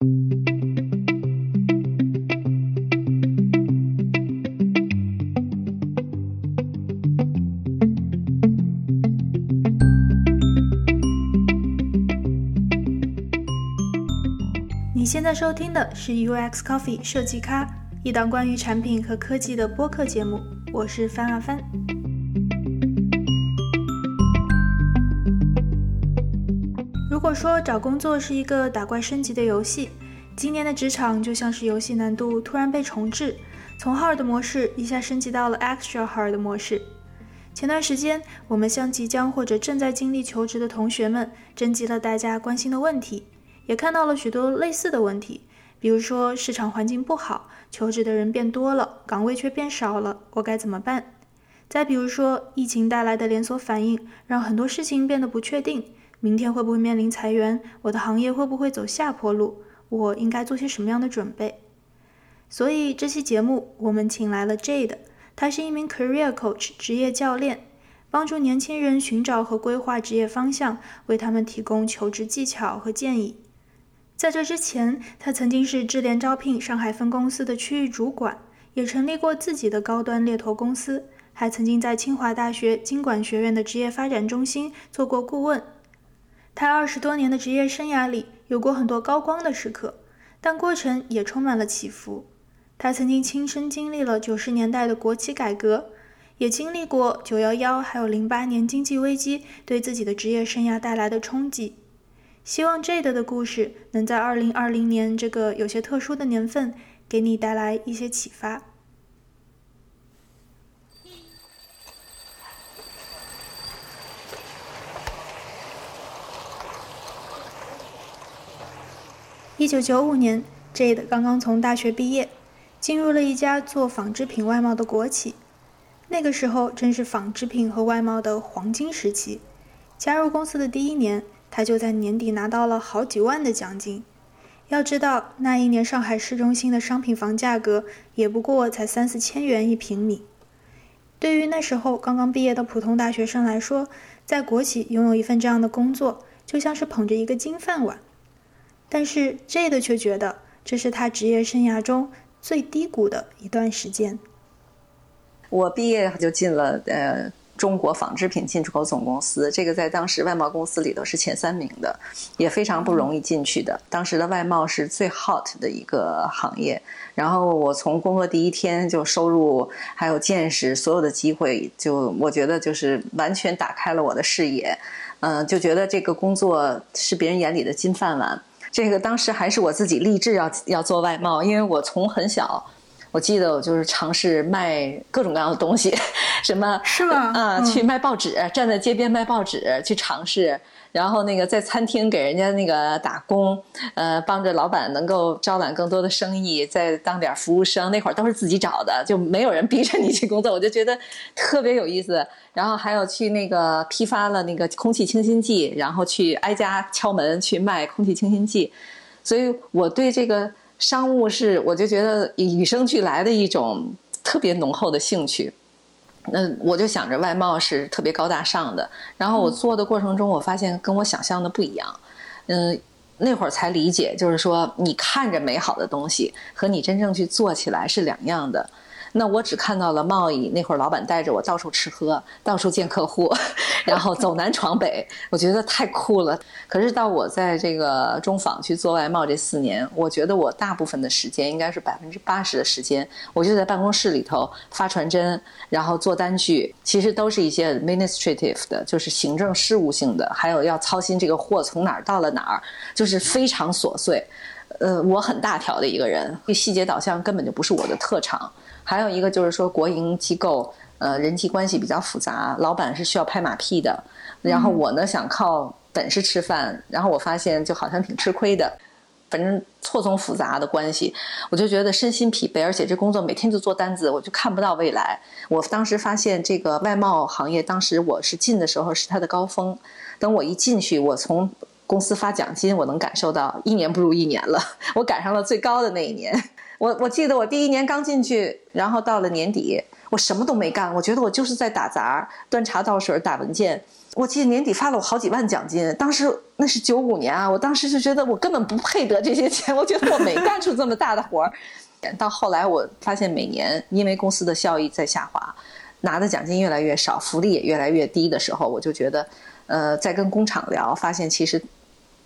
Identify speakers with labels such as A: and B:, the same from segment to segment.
A: 你现在收听的是 UX Coffee 设计咖，一档关于产品和科技的播客节目。我是翻啊翻。果说找工作是一个打怪升级的游戏，今年的职场就像是游戏难度突然被重置，从 Hard 模式一下升级到了 Extra Hard 模式。前段时间，我们向即将或者正在经历求职的同学们征集了大家关心的问题，也看到了许多类似的问题，比如说市场环境不好，求职的人变多了，岗位却变少了，我该怎么办？再比如说，疫情带来的连锁反应，让很多事情变得不确定。明天会不会面临裁员？我的行业会不会走下坡路？我应该做些什么样的准备？所以这期节目我们请来了 Jade，他是一名 Career Coach 职业教练，帮助年轻人寻找和规划职业方向，为他们提供求职技巧和建议。在这之前，他曾经是智联招聘上海分公司的区域主管，也成立过自己的高端猎头公司，还曾经在清华大学经管学院的职业发展中心做过顾问。他二十多年的职业生涯里，有过很多高光的时刻，但过程也充满了起伏。他曾经亲身经历了九十年代的国企改革，也经历过九幺幺还有零八年经济危机对自己的职业生涯带来的冲击。希望 Jade 的故事能在二零二零年这个有些特殊的年份，给你带来一些启发。一九九五年，Jade 刚刚从大学毕业，进入了一家做纺织品外贸的国企。那个时候正是纺织品和外贸的黄金时期。加入公司的第一年，他就在年底拿到了好几万的奖金。要知道，那一年上海市中心的商品房价格也不过才三四千元一平米。对于那时候刚刚毕业的普通大学生来说，在国企拥有一份这样的工作，就像是捧着一个金饭碗。但是 J 的却觉得这是他职业生涯中最低谷的一段时间。
B: 我毕业就进了呃中国纺织品进出口总公司，这个在当时外贸公司里头是前三名的，也非常不容易进去的。当时的外贸是最 hot 的一个行业。然后我从工作第一天就收入还有见识，所有的机会就我觉得就是完全打开了我的视野，嗯，就觉得这个工作是别人眼里的金饭碗。这个当时还是我自己立志要要做外贸，因为我从很小，我记得我就是尝试卖各种各样的东西，什么
A: 是吗？
B: 啊，去卖报纸，站在街边卖报纸，去尝试。然后那个在餐厅给人家那个打工，呃，帮着老板能够招揽更多的生意，再当点服务生。那会儿都是自己找的，就没有人逼着你去工作，我就觉得特别有意思。然后还有去那个批发了那个空气清新剂，然后去挨家敲门去卖空气清新剂。所以我对这个商务是，我就觉得与生俱来的一种特别浓厚的兴趣。那我就想着外贸是特别高大上的，然后我做的过程中，我发现跟我想象的不一样，嗯，那会儿才理解，就是说你看着美好的东西和你真正去做起来是两样的。那我只看到了贸易，那会儿老板带着我到处吃喝，到处见客户，然后走南闯北，我觉得太酷了。可是到我在这个中纺去做外贸这四年，我觉得我大部分的时间，应该是百分之八十的时间，我就在办公室里头发传真，然后做单据，其实都是一些 administrative 的，就是行政事务性的，还有要操心这个货从哪儿到了哪儿，就是非常琐碎。呃，我很大条的一个人，细节导向根本就不是我的特长。还有一个就是说，国营机构，呃，人际关系比较复杂，老板是需要拍马屁的。然后我呢，想靠本事吃饭，然后我发现就好像挺吃亏的。反正错综复杂的关系，我就觉得身心疲惫，而且这工作每天就做单子，我就看不到未来。我当时发现这个外贸行业，当时我是进的时候是它的高峰，等我一进去，我从公司发奖金，我能感受到一年不如一年了，我赶上了最高的那一年。我我记得我第一年刚进去，然后到了年底，我什么都没干，我觉得我就是在打杂、端茶倒水、打文件。我记得年底发了我好几万奖金，当时那是九五年啊，我当时就觉得我根本不配得这些钱，我觉得我没干出这么大的活儿。到后来我发现每年因为公司的效益在下滑，拿的奖金越来越少，福利也越来越低的时候，我就觉得，呃，在跟工厂聊，发现其实，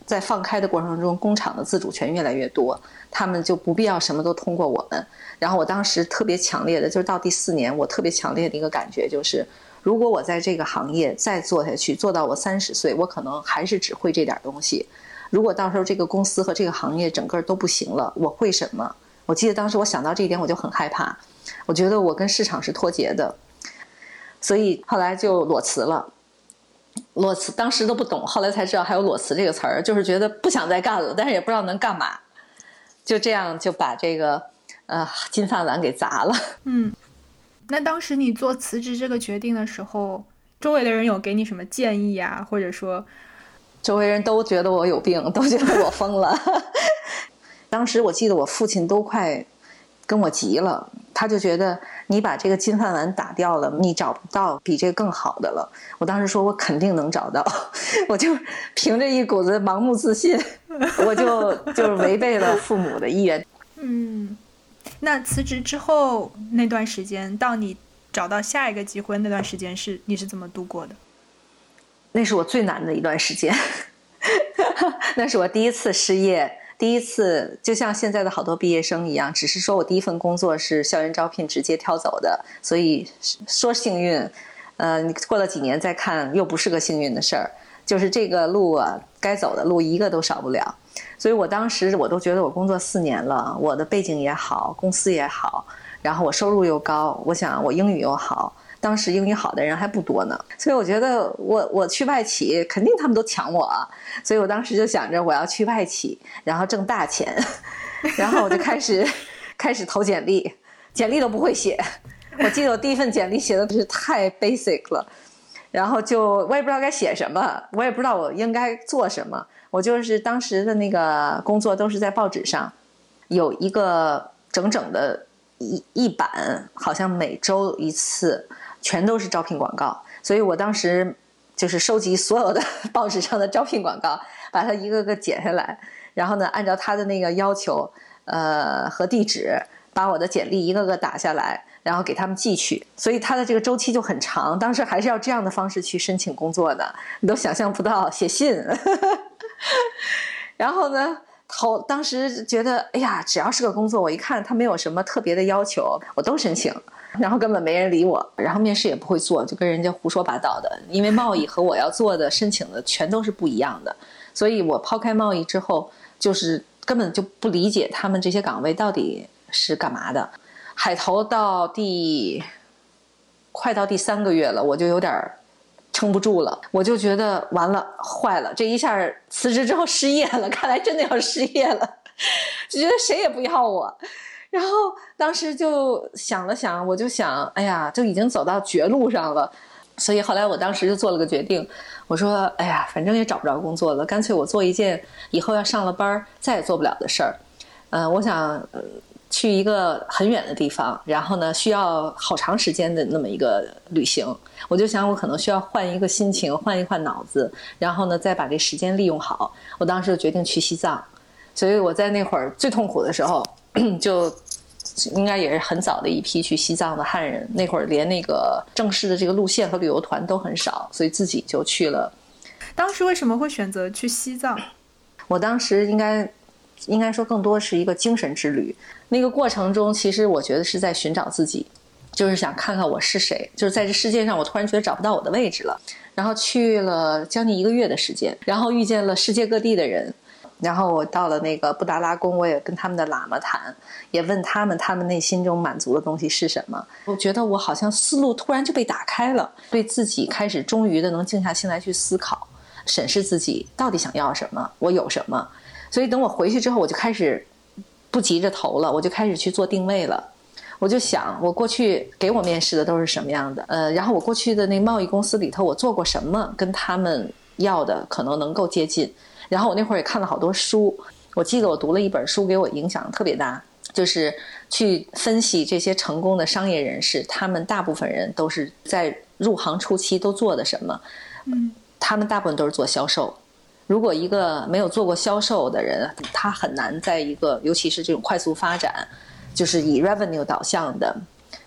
B: 在放开的过程中，工厂的自主权越来越多，他们就不必要什么都通过我们。然后我当时特别强烈的就是到第四年，我特别强烈的一个感觉就是。如果我在这个行业再做下去，做到我三十岁，我可能还是只会这点东西。如果到时候这个公司和这个行业整个都不行了，我会什么？我记得当时我想到这一点，我就很害怕。我觉得我跟市场是脱节的，所以后来就裸辞了。裸辞当时都不懂，后来才知道还有裸辞这个词儿，就是觉得不想再干了，但是也不知道能干嘛，就这样就把这个呃金饭碗给砸了。
A: 嗯。那当时你做辞职这个决定的时候，周围的人有给你什么建议啊？或者说，
B: 周围人都觉得我有病，都觉得我疯了。当时我记得我父亲都快跟我急了，他就觉得你把这个金饭碗打掉了，你找不到比这个更好的了。我当时说我肯定能找到，我就凭着一股子盲目自信，我就就违背了父母的意愿。
A: 嗯。那辞职之后那段时间，到你找到下一个机会那段时间是你是怎么度过的？
B: 那是我最难的一段时间，那是我第一次失业，第一次就像现在的好多毕业生一样，只是说我第一份工作是校园招聘直接挑走的，所以说幸运，呃，你过了几年再看又不是个幸运的事儿，就是这个路啊，该走的路一个都少不了。所以我当时我都觉得我工作四年了，我的背景也好，公司也好，然后我收入又高，我想我英语又好，当时英语好的人还不多呢，所以我觉得我我去外企肯定他们都抢我，所以我当时就想着我要去外企，然后挣大钱，然后我就开始 开始投简历，简历都不会写，我记得我第一份简历写的是太 basic 了，然后就我也不知道该写什么，我也不知道我应该做什么。我就是当时的那个工作都是在报纸上，有一个整整的一一版，好像每周一次，全都是招聘广告。所以我当时就是收集所有的 报纸上的招聘广告，把它一个个剪下来，然后呢，按照他的那个要求，呃和地址，把我的简历一个个打下来。然后给他们寄去，所以他的这个周期就很长。当时还是要这样的方式去申请工作的，你都想象不到。写信，然后呢，投当时觉得，哎呀，只要是个工作，我一看他没有什么特别的要求，我都申请。然后根本没人理我，然后面试也不会做，就跟人家胡说八道的。因为贸易和我要做的申请的全都是不一样的，所以我抛开贸易之后，就是根本就不理解他们这些岗位到底是干嘛的。海投到第快到第三个月了，我就有点撑不住了，我就觉得完了，坏了，这一下辞职之后失业了，看来真的要失业了，就觉得谁也不要我。然后当时就想了想，我就想，哎呀，就已经走到绝路上了，所以后来我当时就做了个决定，我说，哎呀，反正也找不着工作了，干脆我做一件以后要上了班再也做不了的事儿。嗯，我想。去一个很远的地方，然后呢，需要好长时间的那么一个旅行，我就想我可能需要换一个心情，换一换脑子，然后呢，再把这时间利用好。我当时就决定去西藏，所以我在那会儿最痛苦的时候，就应该也是很早的一批去西藏的汉人。那会儿连那个正式的这个路线和旅游团都很少，所以自己就去了。
A: 当时为什么会选择去西藏？
B: 我当时应该应该说更多是一个精神之旅。那个过程中，其实我觉得是在寻找自己，就是想看看我是谁。就是在这世界上，我突然觉得找不到我的位置了。然后去了将近一个月的时间，然后遇见了世界各地的人。然后我到了那个布达拉宫，我也跟他们的喇嘛谈，也问他们他们内心中满足的东西是什么。我觉得我好像思路突然就被打开了，对自己开始终于的能静下心来去思考、审视自己到底想要什么，我有什么。所以等我回去之后，我就开始。不急着投了，我就开始去做定位了。我就想，我过去给我面试的都是什么样的？呃，然后我过去的那贸易公司里头，我做过什么，跟他们要的可能能够接近。然后我那会儿也看了好多书，我记得我读了一本书，给我影响特别大，就是去分析这些成功的商业人士，他们大部分人都是在入行初期都做的什么。
A: 嗯，
B: 他们大部分都是做销售。如果一个没有做过销售的人，他很难在一个，尤其是这种快速发展，就是以 revenue 导向的。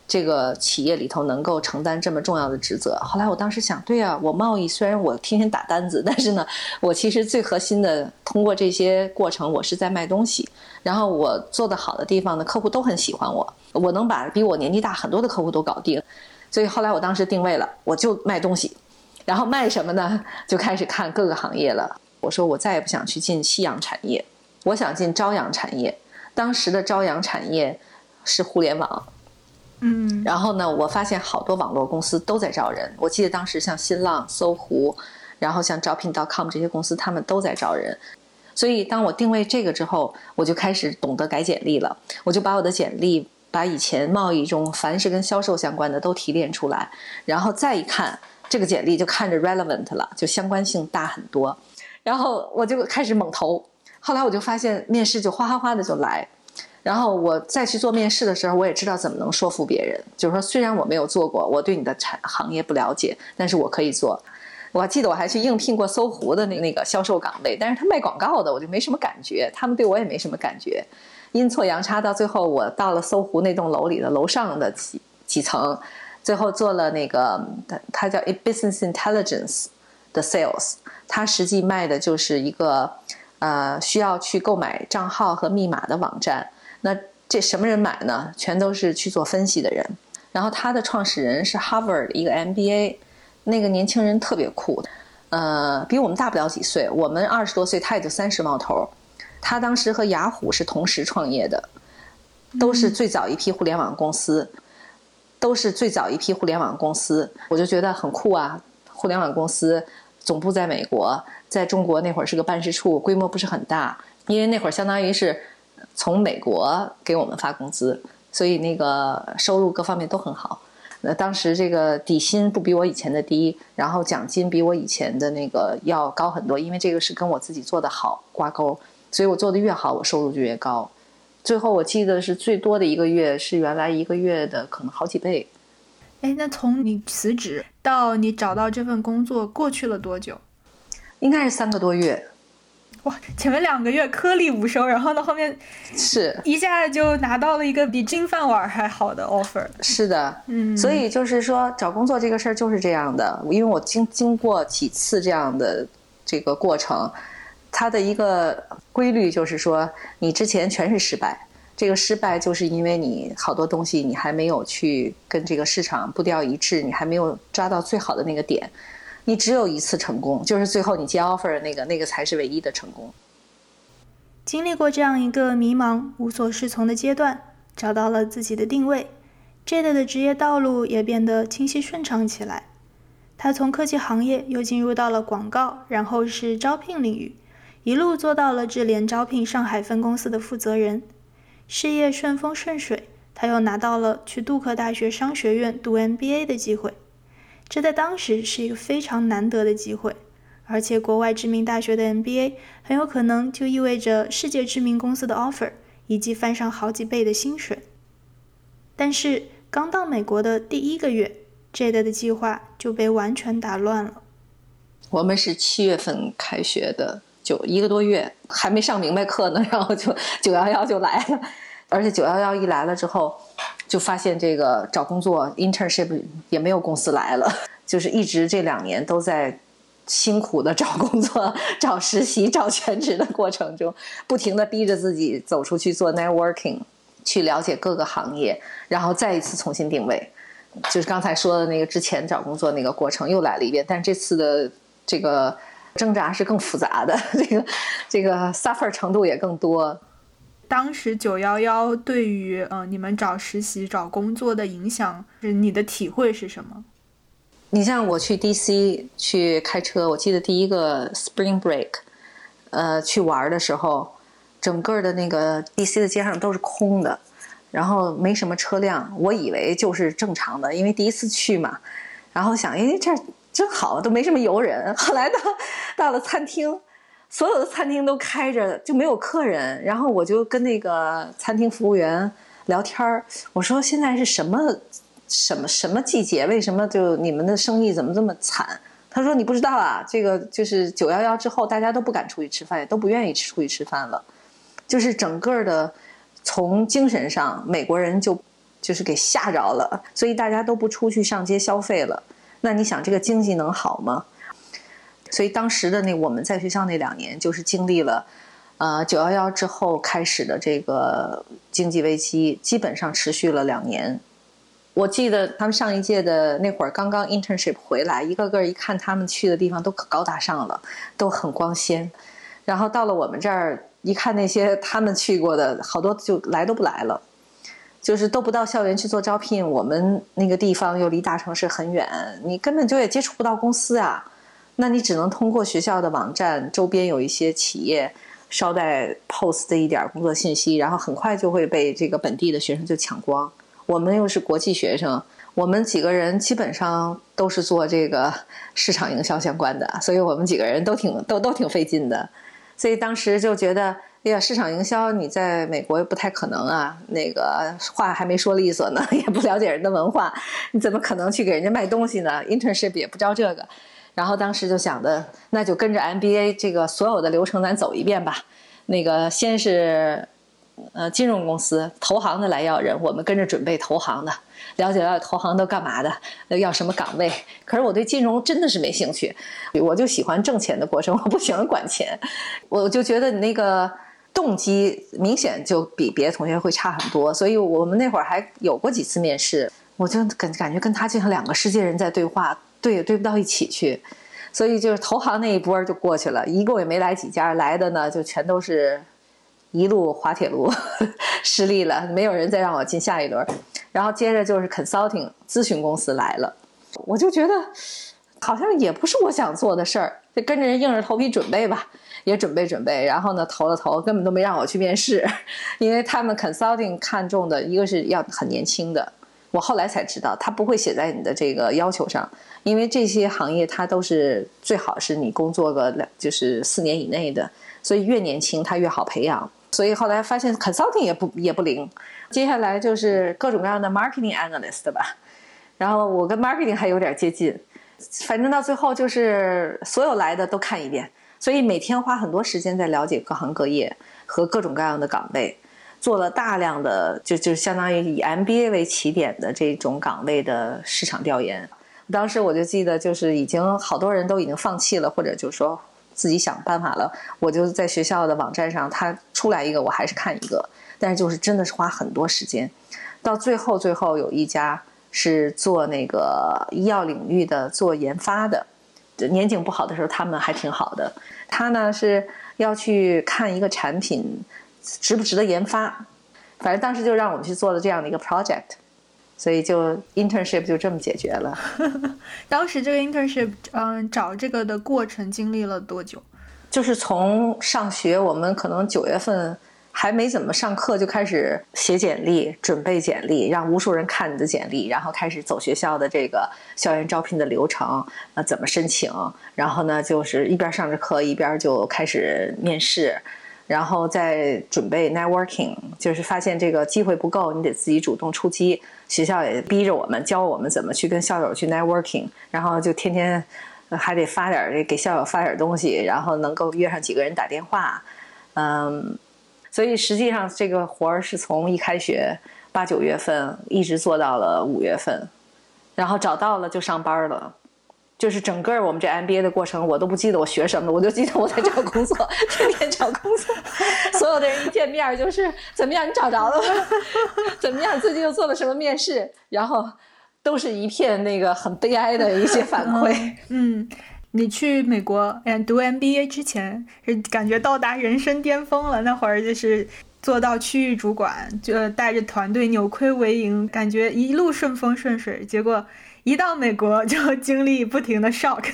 B: 这个企业里头能够承担这么重要的职责。后来我当时想，对呀，我贸易虽然我天天打单子，但是呢，我其实最核心的通过这些过程，我是在卖东西。然后我做的好的地方呢，客户都很喜欢我，我能把比我年纪大很多的客户都搞定。所以后来我当时定位了，我就卖东西。然后卖什么呢？就开始看各个行业了。我说我再也不想去进夕阳产业，我想进朝阳产业。当时的朝阳产业是互联网。
A: 嗯，
B: 然后呢，我发现好多网络公司都在招人。我记得当时像新浪、搜狐，然后像招聘 .com 这些公司，他们都在招人。所以当我定位这个之后，我就开始懂得改简历了。我就把我的简历，把以前贸易中凡是跟销售相关的都提炼出来，然后再一看这个简历，就看着 relevant 了，就相关性大很多。然后我就开始猛投。后来我就发现面试就哗哗哗的就来。然后我再去做面试的时候，我也知道怎么能说服别人。就是说，虽然我没有做过，我对你的产行业不了解，但是我可以做。我记得我还去应聘过搜狐的那那个销售岗位，但是他卖广告的，我就没什么感觉，他们对我也没什么感觉。阴错阳差，到最后我到了搜狐那栋楼里的楼上的几几层，最后做了那个他叫 business intelligence 的 sales，他实际卖的就是一个呃需要去购买账号和密码的网站。那这什么人买呢？全都是去做分析的人。然后他的创始人是 Harvard 一个 MBA，那个年轻人特别酷，呃，比我们大不了几岁。我们二十多岁，他也就三十冒头。他当时和雅虎是同时创业的，都是最早一批互联网公司，都是最早一批互联网公司。我就觉得很酷啊！互联网公司总部在美国，在中国那会儿是个办事处，规模不是很大，因为那会儿相当于是。从美国给我们发工资，所以那个收入各方面都很好。那当时这个底薪不比我以前的低，然后奖金比我以前的那个要高很多，因为这个是跟我自己做的好挂钩，所以我做的越好，我收入就越高。最后我记得是最多的一个月是原来一个月的可能好几倍。
A: 哎，那从你辞职到你找到这份工作过去了多久？
B: 应该是三个多月。
A: 哇，前面两个月颗粒无收，然后呢，后面
B: 是。
A: 一下就拿到了一个比金饭碗还好的 offer。
B: 是的，嗯，所以就是说找工作这个事儿就是这样的，因为我经经过几次这样的这个过程，它的一个规律就是说，你之前全是失败，这个失败就是因为你好多东西你还没有去跟这个市场步调一致，你还没有抓到最好的那个点。你只有一次成功，就是最后你接 offer 的那个，那个才是唯一的成功。
A: 经历过这样一个迷茫、无所适从的阶段，找到了自己的定位，Jade 的职业道路也变得清晰顺畅起来。他从科技行业又进入到了广告，然后是招聘领域，一路做到了智联招聘上海分公司的负责人，事业顺风顺水。他又拿到了去杜克大学商学院读 MBA 的机会。这在当时是一个非常难得的机会，而且国外知名大学的 MBA 很有可能就意味着世界知名公司的 offer 以及翻上好几倍的薪水。但是刚到美国的第一个月，Jade 的计划就被完全打乱了。
B: 我们是七月份开学的，就一个多月还没上明白课呢，然后就九幺幺就来了，而且九幺幺一来了之后。就发现这个找工作 internship 也没有公司来了，就是一直这两年都在辛苦的找工作、找实习、找全职的过程中，不停的逼着自己走出去做 networking，去了解各个行业，然后再一次重新定位。就是刚才说的那个之前找工作那个过程又来了一遍，但这次的这个挣扎是更复杂的，这个这个 suffer 程度也更多。
A: 当时九幺幺对于呃你们找实习找工作的影响，是你的体会是什么？
B: 你像我去 DC 去开车，我记得第一个 Spring Break，呃，去玩的时候，整个的那个 DC 的街上都是空的，然后没什么车辆。我以为就是正常的，因为第一次去嘛，然后想，哎，这真好，都没什么游人。后来到到了餐厅。所有的餐厅都开着，就没有客人。然后我就跟那个餐厅服务员聊天儿，我说：“现在是什么什么什么季节？为什么就你们的生意怎么这么惨？”他说：“你不知道啊，这个就是九幺幺之后，大家都不敢出去吃饭，也都不愿意出去吃饭了，就是整个的从精神上，美国人就就是给吓着了，所以大家都不出去上街消费了。那你想，这个经济能好吗？所以当时的那我们在学校那两年，就是经历了呃九幺幺之后开始的这个经济危机，基本上持续了两年。”我记得他们上一届的那会儿刚刚 internship 回来，一个个一看他们去的地方都可高大上了，都很光鲜。然后到了我们这儿，一看那些他们去过的，好多就来都不来了，就是都不到校园去做招聘。我们那个地方又离大城市很远，你根本就也接触不到公司啊。那你只能通过学校的网站，周边有一些企业捎带 post 的一点工作信息，然后很快就会被这个本地的学生就抢光。我们又是国际学生，我们几个人基本上都是做这个市场营销相关的，所以我们几个人都挺都都挺费劲的。所以当时就觉得，哎呀，市场营销你在美国不太可能啊，那个话还没说利索呢，也不了解人的文化，你怎么可能去给人家卖东西呢？Internship 也不招这个。然后当时就想的，那就跟着 MBA 这个所有的流程咱走一遍吧。那个先是。呃，金融公司投行的来要人，我们跟着准备投行的，了解了解投行都干嘛的，要什么岗位。可是我对金融真的是没兴趣，我就喜欢挣钱的过程，我不喜欢管钱。我就觉得你那个动机明显就比别的同学会差很多，所以我们那会儿还有过几次面试，我就感感觉跟他就像两个世界人在对话，对也对不到一起去，所以就是投行那一波就过去了，一共也没来几家，来的呢就全都是。一路滑铁卢 失利了，没有人再让我进下一轮。然后接着就是 consulting 咨询公司来了，我就觉得好像也不是我想做的事儿，就跟着人硬着头皮准备吧，也准备准备。然后呢，投了投，根本都没让我去面试，因为他们 consulting 看中的一个是要很年轻的。我后来才知道，他不会写在你的这个要求上，因为这些行业它都是最好是你工作个两就是四年以内的，所以越年轻他越好培养。所以后来发现 consulting 也不也不灵，接下来就是各种各样的 marketing analyst 吧，然后我跟 marketing 还有点接近，反正到最后就是所有来的都看一遍，所以每天花很多时间在了解各行各业和各种各样的岗位，做了大量的就就相当于以 MBA 为起点的这种岗位的市场调研。当时我就记得就是已经好多人都已经放弃了，或者就是说。自己想办法了，我就在学校的网站上，他出来一个，我还是看一个。但是就是真的是花很多时间，到最后最后有一家是做那个医药领域的，做研发的。年景不好的时候，他们还挺好的。他呢是要去看一个产品值不值得研发，反正当时就让我们去做了这样的一个 project。所以就 internship 就这么解决了。
A: 当时这个 internship，嗯，找这个的过程经历了多久？
B: 就是从上学，我们可能九月份还没怎么上课，就开始写简历、准备简历，让无数人看你的简历，然后开始走学校的这个校园招聘的流程，呃，怎么申请？然后呢，就是一边上着课，一边就开始面试。然后再准备 networking，就是发现这个机会不够，你得自己主动出击。学校也逼着我们教我们怎么去跟校友去 networking，然后就天天还得发点给校友发点东西，然后能够约上几个人打电话。嗯，所以实际上这个活儿是从一开学八九月份一直做到了五月份，然后找到了就上班了。就是整个我们这 MBA 的过程，我都不记得我学什么了，我就记得我在找工作，天天找工作。所有的人一见面就是怎么样，你找着了吗？怎么样，最近又做了什么面试？然后都是一片那个很悲哀的一些反馈。
A: 嗯，你去美国读 MBA 之前是感觉到达人生巅峰了，那会儿就是做到区域主管，就带着团队扭亏为盈，感觉一路顺风顺水。结果。一到美国就 经历不停的 shock，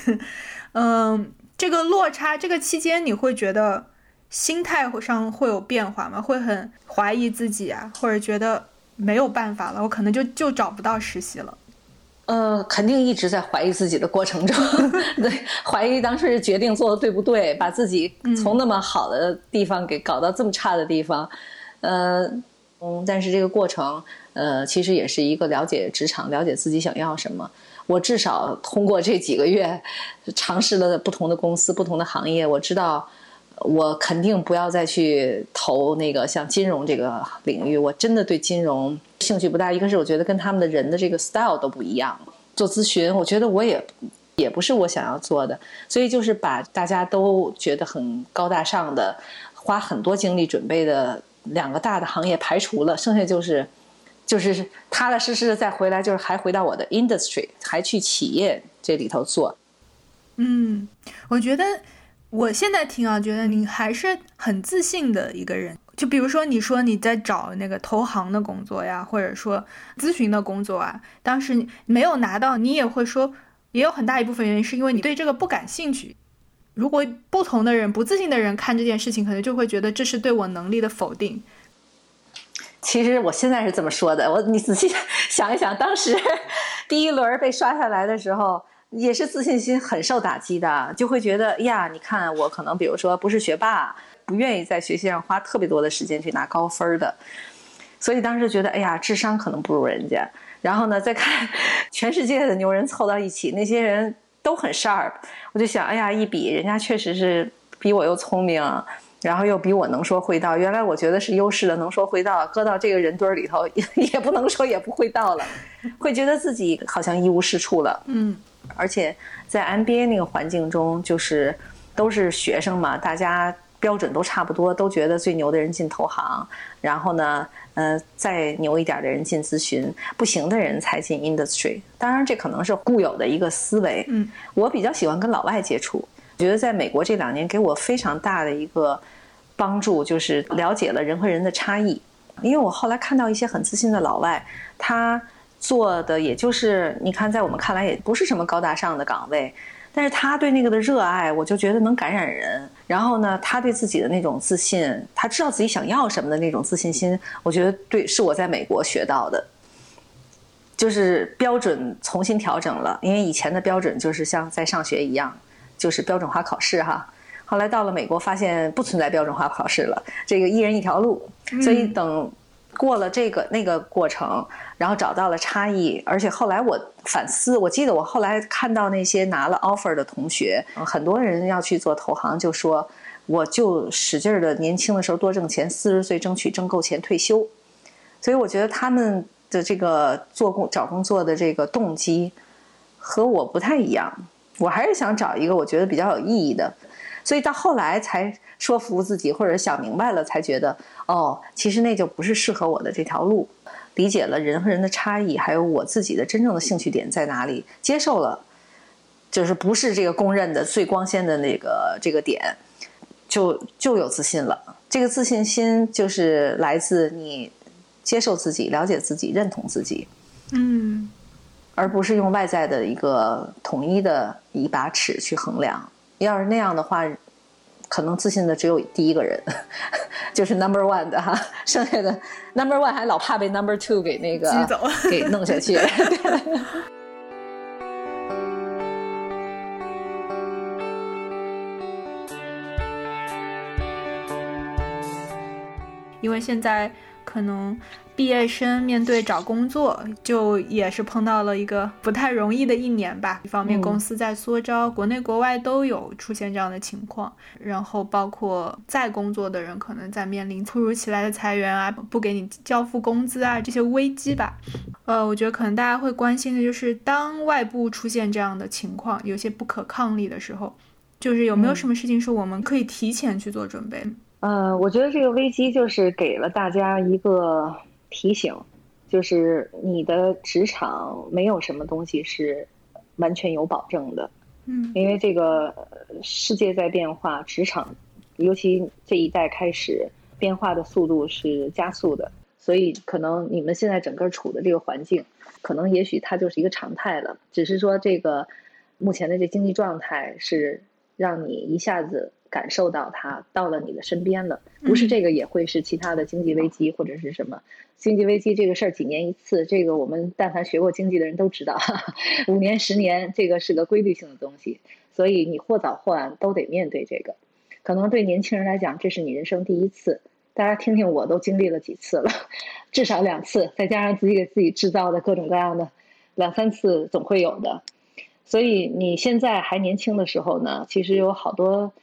A: 嗯，这个落差，这个期间你会觉得心态上会有变化吗？会很怀疑自己啊，或者觉得没有办法了，我可能就就找不到实习了。
B: 呃，肯定一直在怀疑自己的过程中，对，怀疑当时决定做的对不对，把自己从那么好的地方给搞到这么差的地方，呃。嗯，但是这个过程，呃，其实也是一个了解职场、了解自己想要什么。我至少通过这几个月 尝试了不同的公司、不同的行业，我知道我肯定不要再去投那个像金融这个领域。我真的对金融兴趣不大，一个是我觉得跟他们的人的这个 style 都不一样。做咨询，我觉得我也也不是我想要做的，所以就是把大家都觉得很高大上的、花很多精力准备的两个大的行业排除了，剩下就是就是踏踏实实的再回来，就是还回到我的 industry，还去企业这里头做。
A: 嗯，我觉得我现在听啊，觉得你还是很自信的一个人。就比如说，你说你在找那个投行的工作呀，或者说咨询的工作啊，当时没有拿到，你也会说，也有很大一部分原因是因为你对这个不感兴趣。如果不同的人、不自信的人看这件事情，可能就会觉得这是对我能力的否定。
B: 其实我现在是这么说的，我你仔细想一想，当时 第一轮被刷下来的时候，也是自信心很受打击的，就会觉得呀，你看我可能比如说不是学霸。不愿意在学习上花特别多的时间去拿高分的，所以当时觉得，哎呀，智商可能不如人家。然后呢，再看 全世界的牛人凑到一起，那些人都很 sharp，我就想，哎呀，一比人家确实是比我又聪明，然后又比我能说会道。原来我觉得是优势的，能说会道，搁到这个人堆里头 也不能说也不会道了，会觉得自己好像一无是处了。嗯，而且在 MBA 那个环境中，就是都是学生嘛，大家。标准都差不多，都觉得最牛的人进投行，然后呢，呃，再牛一点的人进咨询，不行的人才进 industry。当然，这可能是固有的一个思维。嗯，我比较喜欢跟老外接触，觉得在美国这两年给我非常大的一个帮助，就是了解了人和人的差异。因为我后来看到一些很自信的老外，他做的也就是你看，在我们看来也不是什么高大上的岗位。但是他对那个的热爱，我就觉得能感染人。然后呢，他对自己的那种自信，他知道自己想要什么的那种自信心，我觉得对，是我在美国学到的。就是标准重新调整了，因为以前的标准就是像在上学一样，就是标准化考试哈。后来到了美国，发现不存在标准化考试了，这个一人一条路。所以等。过了这个那个过程，然后找到了差异，而且后来我反思，我记得我后来看到那些拿了 offer 的同学，很多人要去做投行，就说我就使劲的年轻的时候多挣钱，四十岁争取挣够钱退休。所以我觉得他们的这个做工找工作的这个动机和我不太一样，我还是想找一个我觉得比较有意义的。所以到后来才说服自己，或者想明白了，才觉得哦，其实那就不是适合我的这条路。理解了人和人的差异，还有我自己的真正的兴趣点在哪里，接受了，就是不是这个公认的最光鲜的那个这个点，就就有自信了。这个自信心就是来自你接受自己、了解自己、认同自己，
A: 嗯，
B: 而不是用外在的一个统一的一把尺去衡量。要是那样的话，可能自信的只有第一个人，就是 number one 的哈，剩下的 number one 还老怕被 number two 给那个给弄下去。
A: 因为现在可能。毕业生面对找工作，就也是碰到了一个不太容易的一年吧。一方面，公司在缩招，国内国外都有出现这样的情况。然后，包括在工作的人，可能在面临突如其来的裁员啊，不给你交付工资啊这些危机吧。呃，我觉得可能大家会关心的就是，当外部出现这样的情况，有些不可抗力的时候，就是有没有什么事情是我们可以提前去做准备？
C: 呃，我觉得这个危机就是给了大家一个。提醒，就是你的职场没有什么东西是完全有保证的，
A: 嗯，
C: 因为这个世界在变化，职场尤其这一代开始变化的速度是加速的，所以可能你们现在整个处的这个环境，可能也许它就是一个常态了，只是说这个目前的这经济状态是让你一下子。感受到它到了你的身边了，不是这个也会是其他的经济危机或者是什么经济危机这个事儿几年一次，这个我们但凡学过经济的人都知道，五年十年这个是个规律性的东西，所以你或早或晚都得面对这个。可能对年轻人来讲，这是你人生第一次，
B: 大家听听，我都经历了几次了，至少两次，再加上自己给自己制造的各种各样的，两三次总会有的。所以你现在还年轻的时候呢，其实有好多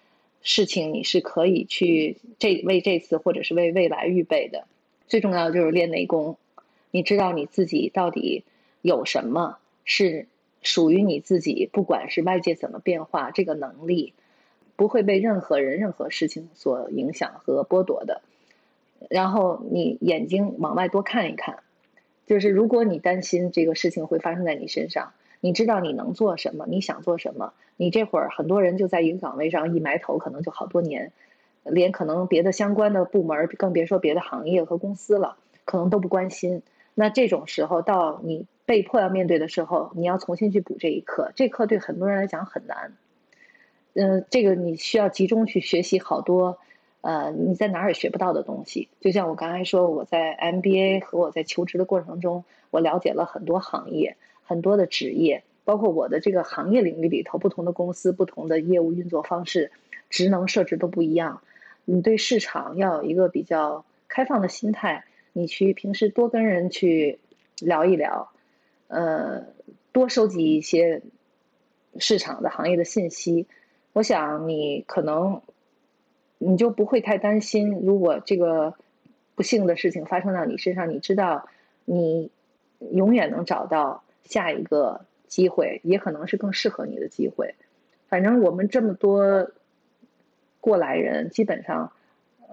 B: 事情你是可以去这为这次或者是为未来预备的。最重要的就是练内功，你知道你自己到底有什么是属于你自己，不管是外界怎么变化，这个能力不会被任何人、任何事情所影响和剥夺的。然后你眼睛往外多看一看，就是如果你担心这个事情会发生在你身上，你知道你能做什么，你想做什么，你这会儿很多人就在一个岗位上一埋头，可能就好多年，连可能别的相关的部门，更别说别的行业和公司了，可能都不关心。那这种时候，到你被迫要面对的时候，你要重新去补这一课，这课对很多人来讲很难。嗯，这个你需要集中去学习好多。呃，你在哪儿也学不到的东西，就像我刚才说，我在 MBA 和我在求职的过程中，我了解了很多行业、很多的职业，包括我的这个行业领域里头不同的公司、不同的业务运作方式、职能设置都不一样。你对市场要有一个比较开放的心态，你去平时多跟人去聊一聊，呃，多收集一些市场的行业的信息。我想你可能。你就不会太担心，如果这个不幸的事情发生到你身上，你知道你永远能找到下一个机会，也可能是更适合你的机会。反正我们这么多过来人，基本上，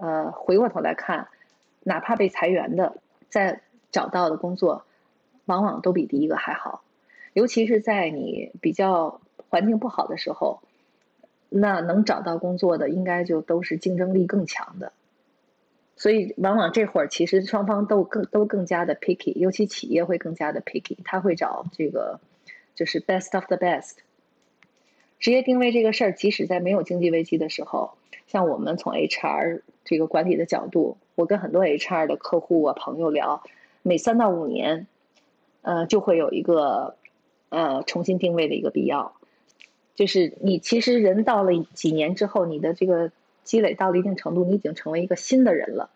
B: 呃，回过头来看，哪怕被裁员的，在找到的工作，往往都比第一个还好。尤其是在你比较环境不好的时候。那能找到工作的，应该就都是竞争力更强的，所以往往这会儿其实双方都更都更加的 picky，尤其企业会更加的 picky，他会找这个就是 best of the best。职业定位这个事儿，即使在没有经济危机的时候，像我们从 HR 这个管理的角度，我跟很多 HR 的客户啊朋友聊，每三到五年，呃，就会有一个呃重新定位的一个必要。就是你其实人到了几年之后，你的这个积累到了一定程度，你已经成为一个新的人了。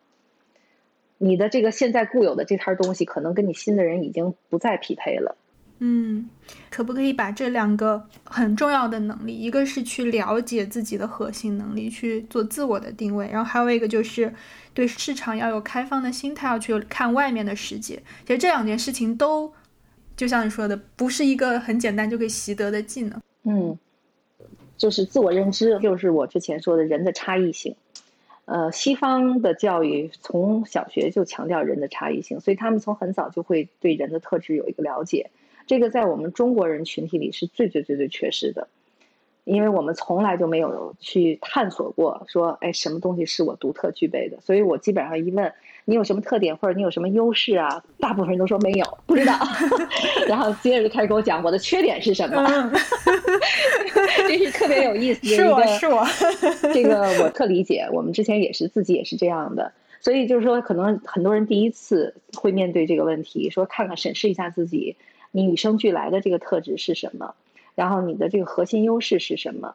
B: 你的这个现在固有的这摊东西，可能跟你新的人已经不再匹配了。
A: 嗯，可不可以把这两个很重要的能力，一个是去了解自己的核心能力，去做自我的定位，然后还有一个就是对市场要有开放的心态，要去看外面的世界。其实这两件事情都，就像你说的，不是一个很简单就可以习得的技能。
B: 嗯。就是自我认知，就是我之前说的人的差异性。呃，西方的教育从小学就强调人的差异性，所以他们从很早就会对人的特质有一个了解。这个在我们中国人群体里是最最最最缺失的。因为我们从来就没有去探索过，说，哎，什么东西是我独特具备的？所以我基本上一问你有什么特点或者你有什么优势啊，大部分人都说没有，不知道。然后接着就开始给我讲我的缺点是什么，这是特别有意思的
A: 一个，是我，
B: 这个我特理解。我们之前也是自己也是这样的，所以就是说，可能很多人第一次会面对这个问题，说看看审视一下自己，你与生俱来的这个特质是什么。然后你的这个核心优势是什么？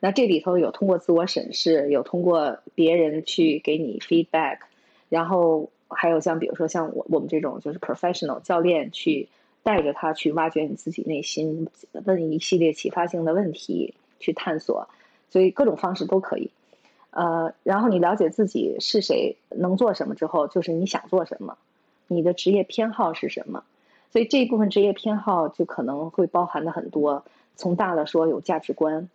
B: 那这里头有通过自我审视，有通过别人去给你 feedback，然后还有像比如说像我我们这种就是 professional 教练去带着他去挖掘你自己内心，问一系列启发性的问题去探索，所以各种方式都可以。呃，然后你了解自己是谁，能做什么之后，就是你想做什么，你的职业偏好是什么，所以这一部分职业偏好就可能会包含的很多。从大了说，有价值观，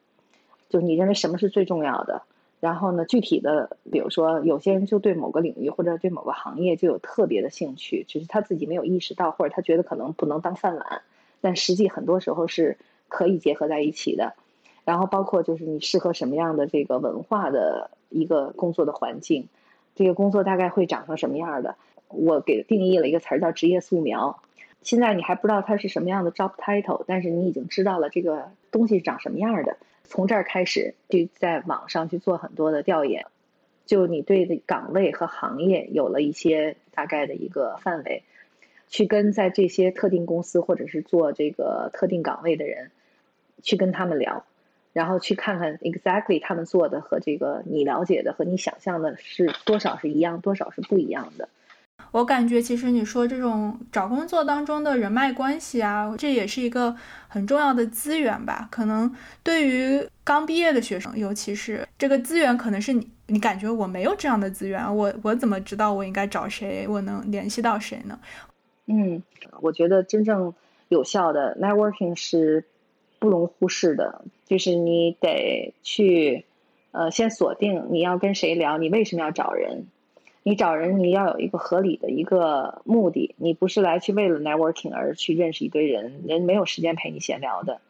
B: 就你认为什么是最重要的。然后呢，具体的，比如说，有些人就对某个领域或者对某个行业就有特别的兴趣，只是他自己没有意识到，或者他觉得可能不能当饭碗，但实际很多时候是可以结合在一起的。然后包括就是你适合什么样的这个文化的一个工作的环境，这个工作大概会长成什么样的？我给定义了一个词儿叫职业素描。现在你还不知道它是什么样的 job title，但是你已经知道了这个东西长什么样的。从这儿开始，就在网上去做很多的调研，就你对的岗位和行业有了一些大概的一个范围，去跟在这些特定公司或者是做这个特定岗位的人去跟他们聊，然后去看看 exactly 他们做的和这个你了解的和你想象的是多少是一样，多少是不一样的。
A: 我感觉其实你说这种找工作当中的人脉关系啊，这也是一个很重要的资源吧。可能对于刚毕业的学生，尤其是这个资源，可能是你你感觉我没有这样的资源，我我怎么知道我应该找谁，我能联系到谁呢？
B: 嗯，我觉得真正有效的 networking 是不容忽视的，就是你得去呃先锁定你要跟谁聊，你为什么要找人。你找人，你要有一个合理的一个目的，你不是来去为了 networking 而去认识一堆人，人没有时间陪你闲聊的。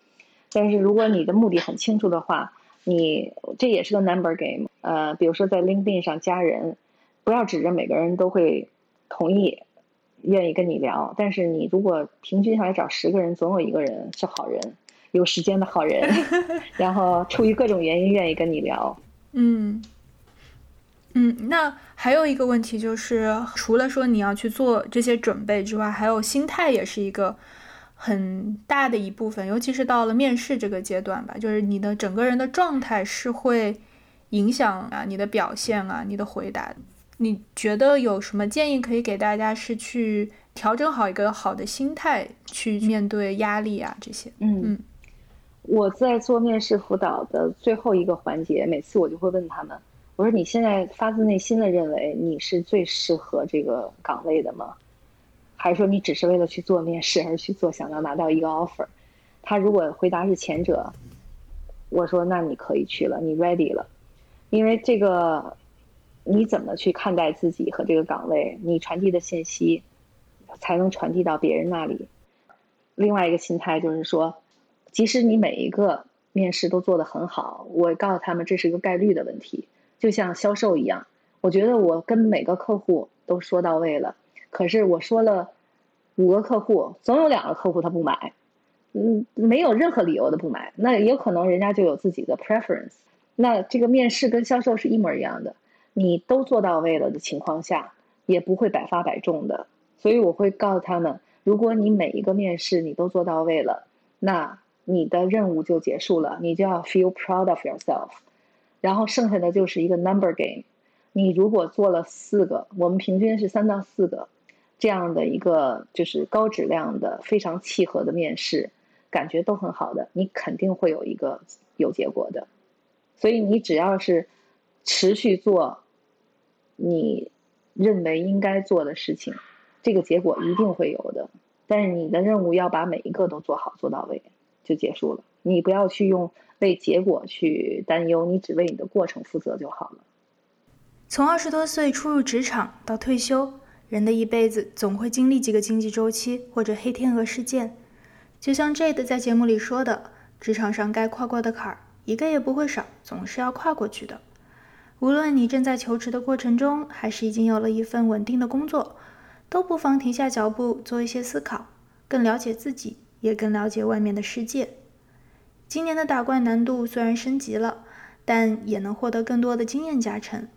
B: 但是如果你的目的很清楚的话，你这也是个 number game。呃，比如说在 LinkedIn 上加人，不要指着每个人都会同意、愿意跟你聊。但是你如果平均下来找十个人，总有一个人是好人，有时间的好人，然后出于各种原因愿意跟你聊。
A: 嗯。嗯，那还有一个问题就是，除了说你要去做这些准备之外，还有心态也是一个很大的一部分，尤其是到了面试这个阶段吧，就是你的整个人的状态是会影响啊你的表现啊你的回答。你觉得有什么建议可以给大家，是去调整好一个好的心态去面对压力啊这些？
B: 嗯嗯，我在做面试辅导的最后一个环节，每次我就会问他们。我说：“你现在发自内心的认为你是最适合这个岗位的吗？还是说你只是为了去做面试而去做，想要拿到一个 offer？” 他如果回答是前者，我说：“那你可以去了，你 ready 了。”因为这个，你怎么去看待自己和这个岗位，你传递的信息才能传递到别人那里。另外一个心态就是说，即使你每一个面试都做得很好，我告诉他们这是一个概率的问题。就像销售一样，我觉得我跟每个客户都说到位了，可是我说了五个客户，总有两个客户他不买，嗯，没有任何理由的不买，那也有可能人家就有自己的 preference。那这个面试跟销售是一模一样的，你都做到位了的情况下，也不会百发百中的。所以我会告诉他们，如果你每一个面试你都做到位了，那你的任务就结束了，你就要 feel proud of yourself。然后剩下的就是一个 number game，你如果做了四个，我们平均是三到四个，这样的一个就是高质量的、非常契合的面试，感觉都很好的，你肯定会有一个有结果的。所以你只要是持续做你认为应该做的事情，这个结果一定会有的。但是你的任务要把每一个都做好做到位，就结束了。你不要去用。为结果去担忧，你只为你的过程负责就好了。
A: 从二十多岁初入职场到退休，人的一辈子总会经历几个经济周期或者黑天鹅事件。就像 Jade 在节目里说的，职场上该跨过的坎儿一个也不会少，总是要跨过去的。无论你正在求职的过程中，还是已经有了一份稳定的工作，都不妨停下脚步做一些思考，更了解自己，也更了解外面的世界。今年的打怪难度虽然升级了，但也能获得更多的经验加成。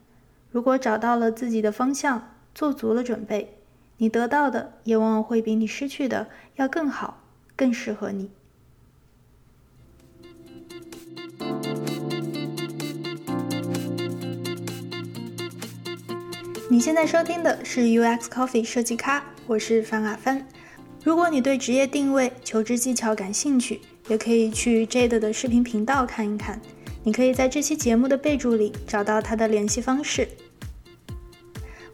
A: 如果找到了自己的方向，做足了准备，你得到的也往往会比你失去的要更好，更适合你。你现在收听的是 UX Coffee 设计咖，我是范阿帆。如果你对职业定位、求职技巧感兴趣，也可以去 Jade 的视频频道看一看，你可以在这期节目的备注里找到他的联系方式。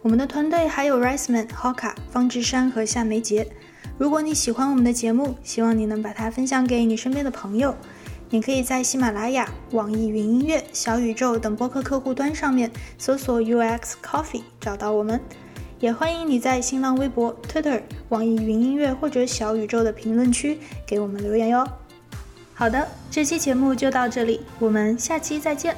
A: 我们的团队还有 Riceman、Hoka、方志山和夏梅杰。如果你喜欢我们的节目，希望你能把它分享给你身边的朋友。你可以在喜马拉雅、网易云音乐、小宇宙等播客客户端上面搜索 UX Coffee 找到我们。也欢迎你在新浪微博、Twitter、网易云音乐或者小宇宙的评论区给我们留言哟。好的，这期节目就到这里，我们下期再见。